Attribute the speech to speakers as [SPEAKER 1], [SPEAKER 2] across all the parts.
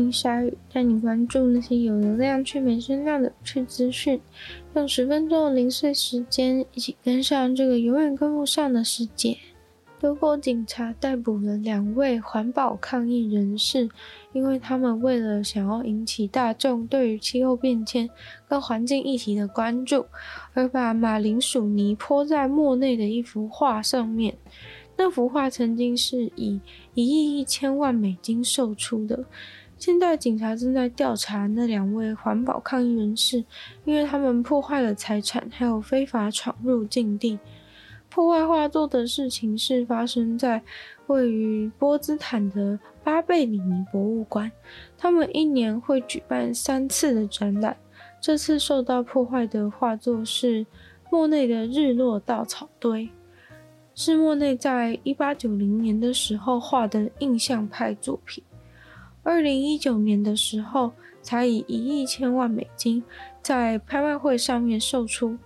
[SPEAKER 1] 欢迎光临鲨语，带你关注那些有流量却没声量的有趣资讯。用十分钟的零碎时间，一起跟上这个永远跟不上的世界。德国警察逮捕了两位环保抗议人士，因为他们为了想要引起大众对于气候变迁跟环境议题的关注，而把马铃薯泥泼在莫内的一幅画上面。那幅画曾经是以一亿一千万美金售出的。现在警察正在调查那两位环保抗议人士，因为他们破坏了财产，还有非法闯入禁地。破坏画作的事情是发生在位于波茨坦的巴贝里尼博物馆。他们一年会举办三次的展览。这次受到破坏的画作是莫内的《日落稻草堆》。是莫内在一八九零年的时候画的印象派作品，二零一九年的时候才以一亿千万美金在拍卖会上面售出。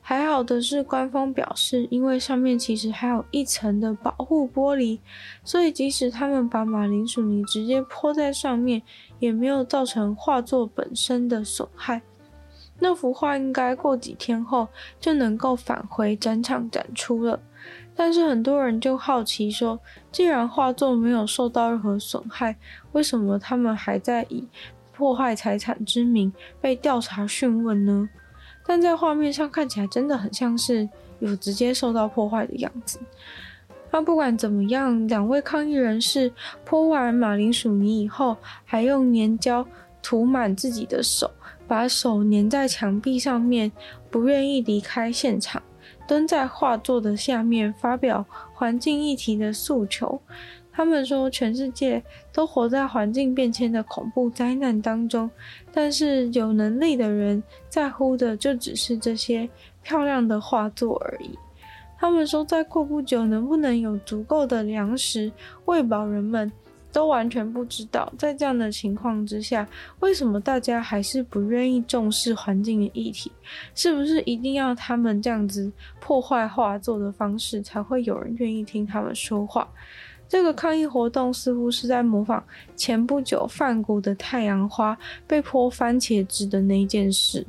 [SPEAKER 1] 还好的是，官方表示，因为上面其实还有一层的保护玻璃，所以即使他们把马铃薯泥直接泼在上面，也没有造成画作本身的损害。那幅画应该过几天后就能够返回展场展出了。但是很多人就好奇说，既然画作没有受到任何损害，为什么他们还在以破坏财产之名被调查讯问呢？但在画面上看起来真的很像是有直接受到破坏的样子。那不管怎么样，两位抗议人士泼完马铃薯泥以后，还用粘胶涂满自己的手，把手粘在墙壁上面，不愿意离开现场。蹲在画作的下面发表环境议题的诉求。他们说，全世界都活在环境变迁的恐怖灾难当中，但是有能力的人在乎的就只是这些漂亮的画作而已。他们说，再过不久，能不能有足够的粮食喂饱人们？都完全不知道，在这样的情况之下，为什么大家还是不愿意重视环境的议题？是不是一定要他们这样子破坏画作的方式，才会有人愿意听他们说话？这个抗议活动似乎是在模仿前不久梵谷的太阳花被泼番茄汁的那件事。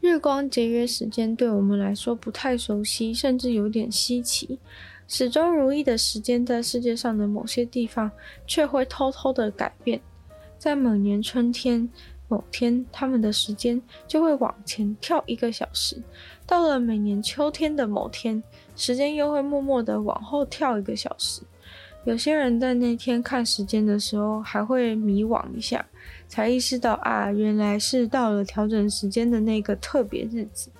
[SPEAKER 1] 日光节约时间对我们来说不太熟悉，甚至有点稀奇。始终如一的时间，在世界上的某些地方却会偷偷的改变。在某年春天某天，他们的时间就会往前跳一个小时；到了每年秋天的某天，时间又会默默的往后跳一个小时。有些人在那天看时间的时候，还会迷惘一下，才意识到啊，原来是到了调整时间的那个特别日子。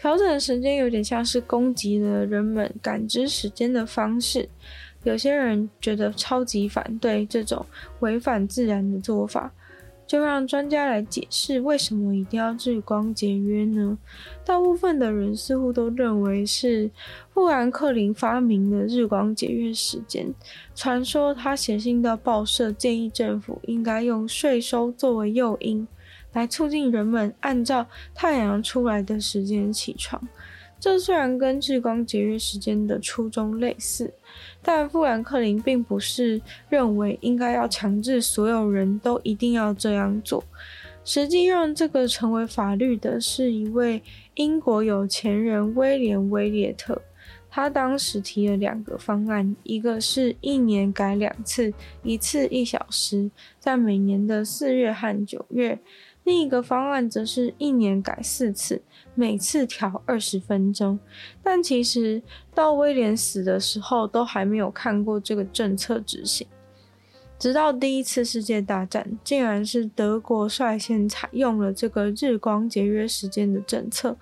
[SPEAKER 1] 调整时间有点像是攻击了人们感知时间的方式。有些人觉得超级反对这种违反自然的做法，就让专家来解释为什么一定要日光节约呢？大部分的人似乎都认为是富兰克林发明的日光节约时间。传说他写信到报社，建议政府应该用税收作为诱因。来促进人们按照太阳出来的时间起床，这虽然跟日光节约时间的初衷类似，但富兰克林并不是认为应该要强制所有人都一定要这样做。实际让这个成为法律的是一位英国有钱人威廉·威列特，他当时提了两个方案，一个是一年改两次，一次一小时，在每年的四月和九月。另一个方案则是一年改四次，每次调二十分钟。但其实到威廉死的时候，都还没有看过这个政策执行。直到第一次世界大战，竟然是德国率先采用了这个日光节约时间的政策，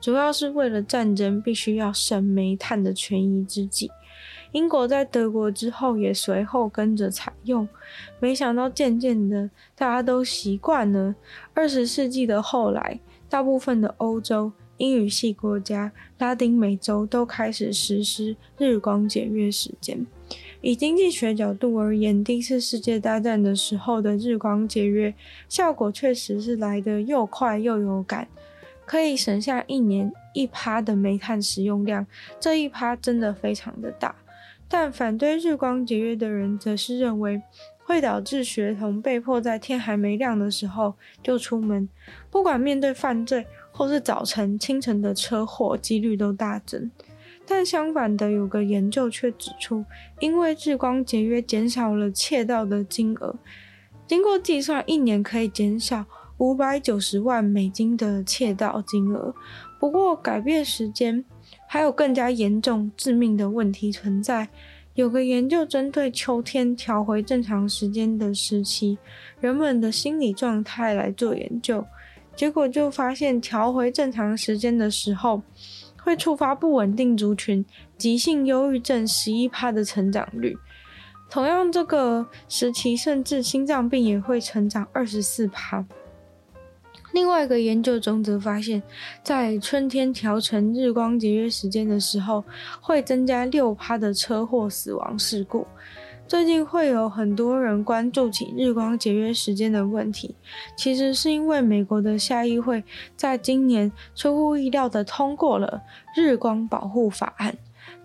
[SPEAKER 1] 主要是为了战争必须要省煤炭的权宜之计。英国在德国之后也随后跟着采用，没想到渐渐的大家都习惯了。二十世纪的后来，大部分的欧洲英语系国家、拉丁美洲都开始实施日光节约时间。以经济学角度而言，第一次世界大战的时候的日光节约效果确实是来得又快又有感，可以省下一年一趴的煤炭使用量，这一趴真的非常的大。但反对日光节约的人则是认为，会导致学童被迫在天还没亮的时候就出门，不管面对犯罪或是早晨、清晨的车祸，几率都大增。但相反的，有个研究却指出，因为日光节约减少了窃盗的金额，经过计算，一年可以减少五百九十万美金的窃盗金额。不过，改变时间还有更加严重、致命的问题存在。有个研究针对秋天调回正常时间的时期，人们的心理状态来做研究，结果就发现调回正常时间的时候，会触发不稳定族群急性忧郁症十一趴的成长率，同样这个时期甚至心脏病也会成长二十四趴。另外一个研究中则发现，在春天调成日光节约时间的时候，会增加六趴的车祸死亡事故。最近会有很多人关注起日光节约时间的问题，其实是因为美国的下议会在今年出乎意料的通过了日光保护法案。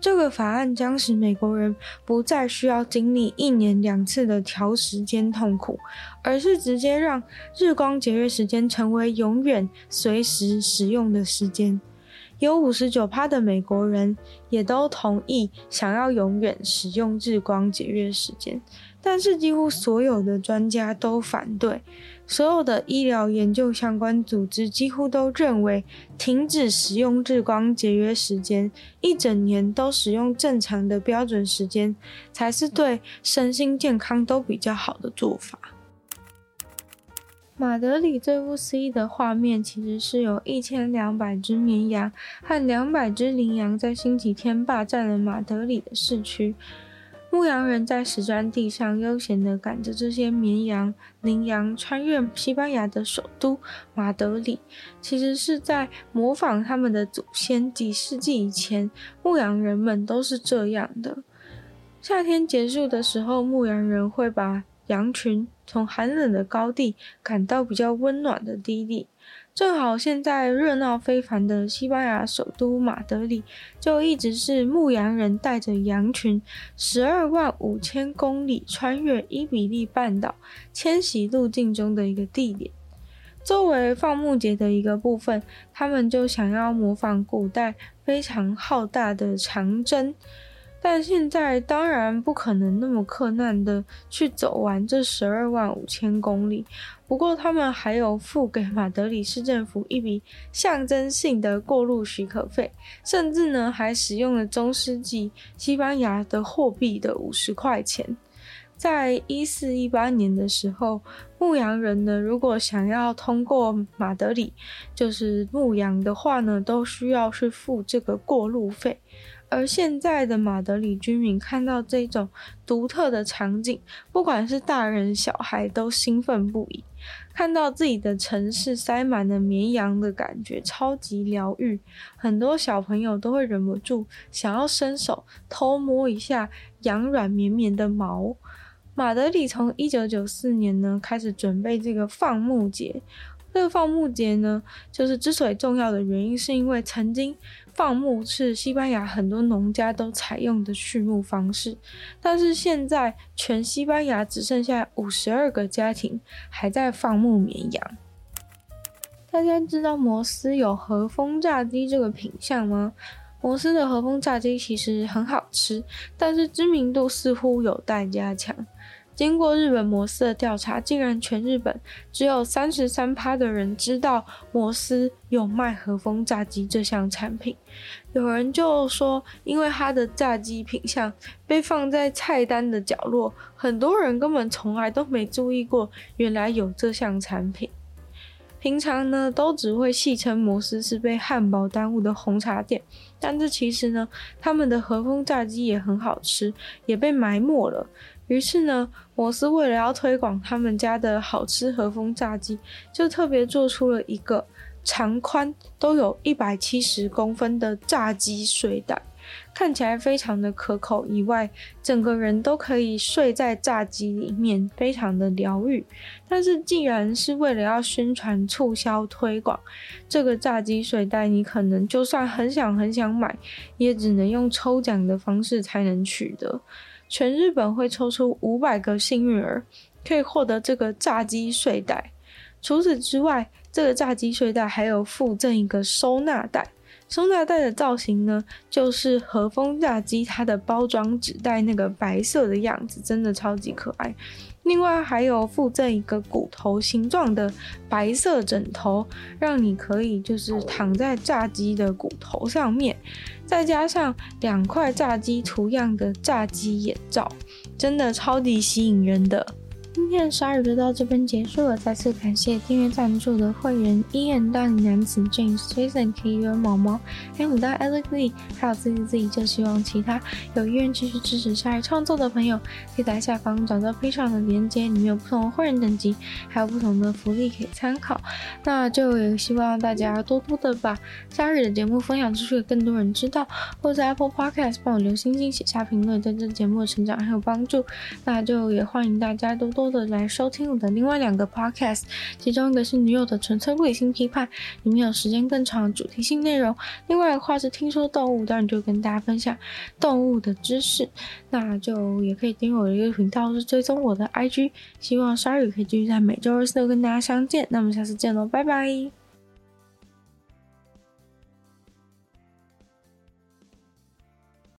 [SPEAKER 1] 这个法案将使美国人不再需要经历一年两次的调时间痛苦，而是直接让日光节约时间成为永远随时使用的时间。有五十九趴的美国人也都同意想要永远使用日光节约时间，但是几乎所有的专家都反对，所有的医疗研究相关组织几乎都认为，停止使用日光节约时间，一整年都使用正常的标准时间，才是对身心健康都比较好的做法。马德里最不思议的画面，其实是有一千两百只绵羊和两百只羚羊在星期天霸占了马德里的市区。牧羊人在石砖地上悠闲地赶着这些绵羊、羚羊，穿越西班牙的首都马德里，其实是在模仿他们的祖先。几世纪以前，牧羊人们都是这样的。夏天结束的时候，牧羊人会把羊群从寒冷的高地赶到比较温暖的低地，正好现在热闹非凡的西班牙首都马德里，就一直是牧羊人带着羊群十二万五千公里穿越伊比利半岛迁徙路径中的一个地点。作为放牧节的一个部分，他们就想要模仿古代非常浩大的长征。但现在当然不可能那么困难的去走完这十二万五千公里。不过他们还有付给马德里市政府一笔象征性的过路许可费，甚至呢还使用了中世纪西班牙的货币的五十块钱。在一四一八年的时候，牧羊人呢如果想要通过马德里，就是牧羊的话呢，都需要去付这个过路费。而现在的马德里居民看到这种独特的场景，不管是大人小孩都兴奋不已。看到自己的城市塞满了绵羊的感觉超级疗愈，很多小朋友都会忍不住想要伸手偷摸一下羊软绵绵的毛。马德里从一九九四年呢开始准备这个放牧节。这个放牧节呢，就是之所以重要的原因，是因为曾经。放牧是西班牙很多农家都采用的畜牧方式，但是现在全西班牙只剩下五十二个家庭还在放牧绵羊。大家知道摩斯有和风炸鸡这个品项吗？摩斯的和风炸鸡其实很好吃，但是知名度似乎有待加强。经过日本摩斯的调查，竟然全日本只有三十三趴的人知道摩斯有卖和风炸鸡这项产品。有人就说，因为它的炸鸡品相被放在菜单的角落，很多人根本从来都没注意过，原来有这项产品。平常呢，都只会戏称摩斯是被汉堡耽误的红茶店，但这其实呢，他们的和风炸鸡也很好吃，也被埋没了。于是呢，摩斯为了要推广他们家的好吃和风炸鸡，就特别做出了一个长宽都有一百七十公分的炸鸡睡袋。看起来非常的可口，以外，整个人都可以睡在炸鸡里面，非常的疗愈。但是，既然是为了要宣传、促销、推广这个炸鸡睡袋，你可能就算很想很想买，也只能用抽奖的方式才能取得。全日本会抽出五百个幸运儿，可以获得这个炸鸡睡袋。除此之外，这个炸鸡睡袋还有附赠一个收纳袋。收纳袋的造型呢，就是和风炸鸡它的包装纸袋那个白色的样子，真的超级可爱。另外还有附赠一个骨头形状的白色枕头，让你可以就是躺在炸鸡的骨头上面，再加上两块炸鸡图样的炸鸡眼罩，真的超级吸引人的。今天的鲨语就到这边结束了，再次感谢订阅赞助的会员：Ian、大男子 James、Jason、K、U、毛毛、黑牡丹、Alex Lee，还有自己自己。就希望其他有意愿继续支持鲨鱼创作的朋友，可以在下方找到 Patreon 的链接，里面有不同的会员等级，还有不同的福利可以参考。那就也希望大家多多的把鲨鱼的节目分享出去，更多人知道，或者在 Apple Podcast 帮我留星星、写下评论，对这节目的成长很有帮助。那就也欢迎大家多多的来收听我的另外两个 podcast，其中一个是女友的纯粹不理性批判，里面有时间更长主题性内容；另外的话是听说动物，当然就跟大家分享动物的知识。那就也可以订阅我的一个频道，是追踪我的 IG。希望鲨鱼可以继续在每周二、四、都跟大家相见。那么下次见喽，拜拜。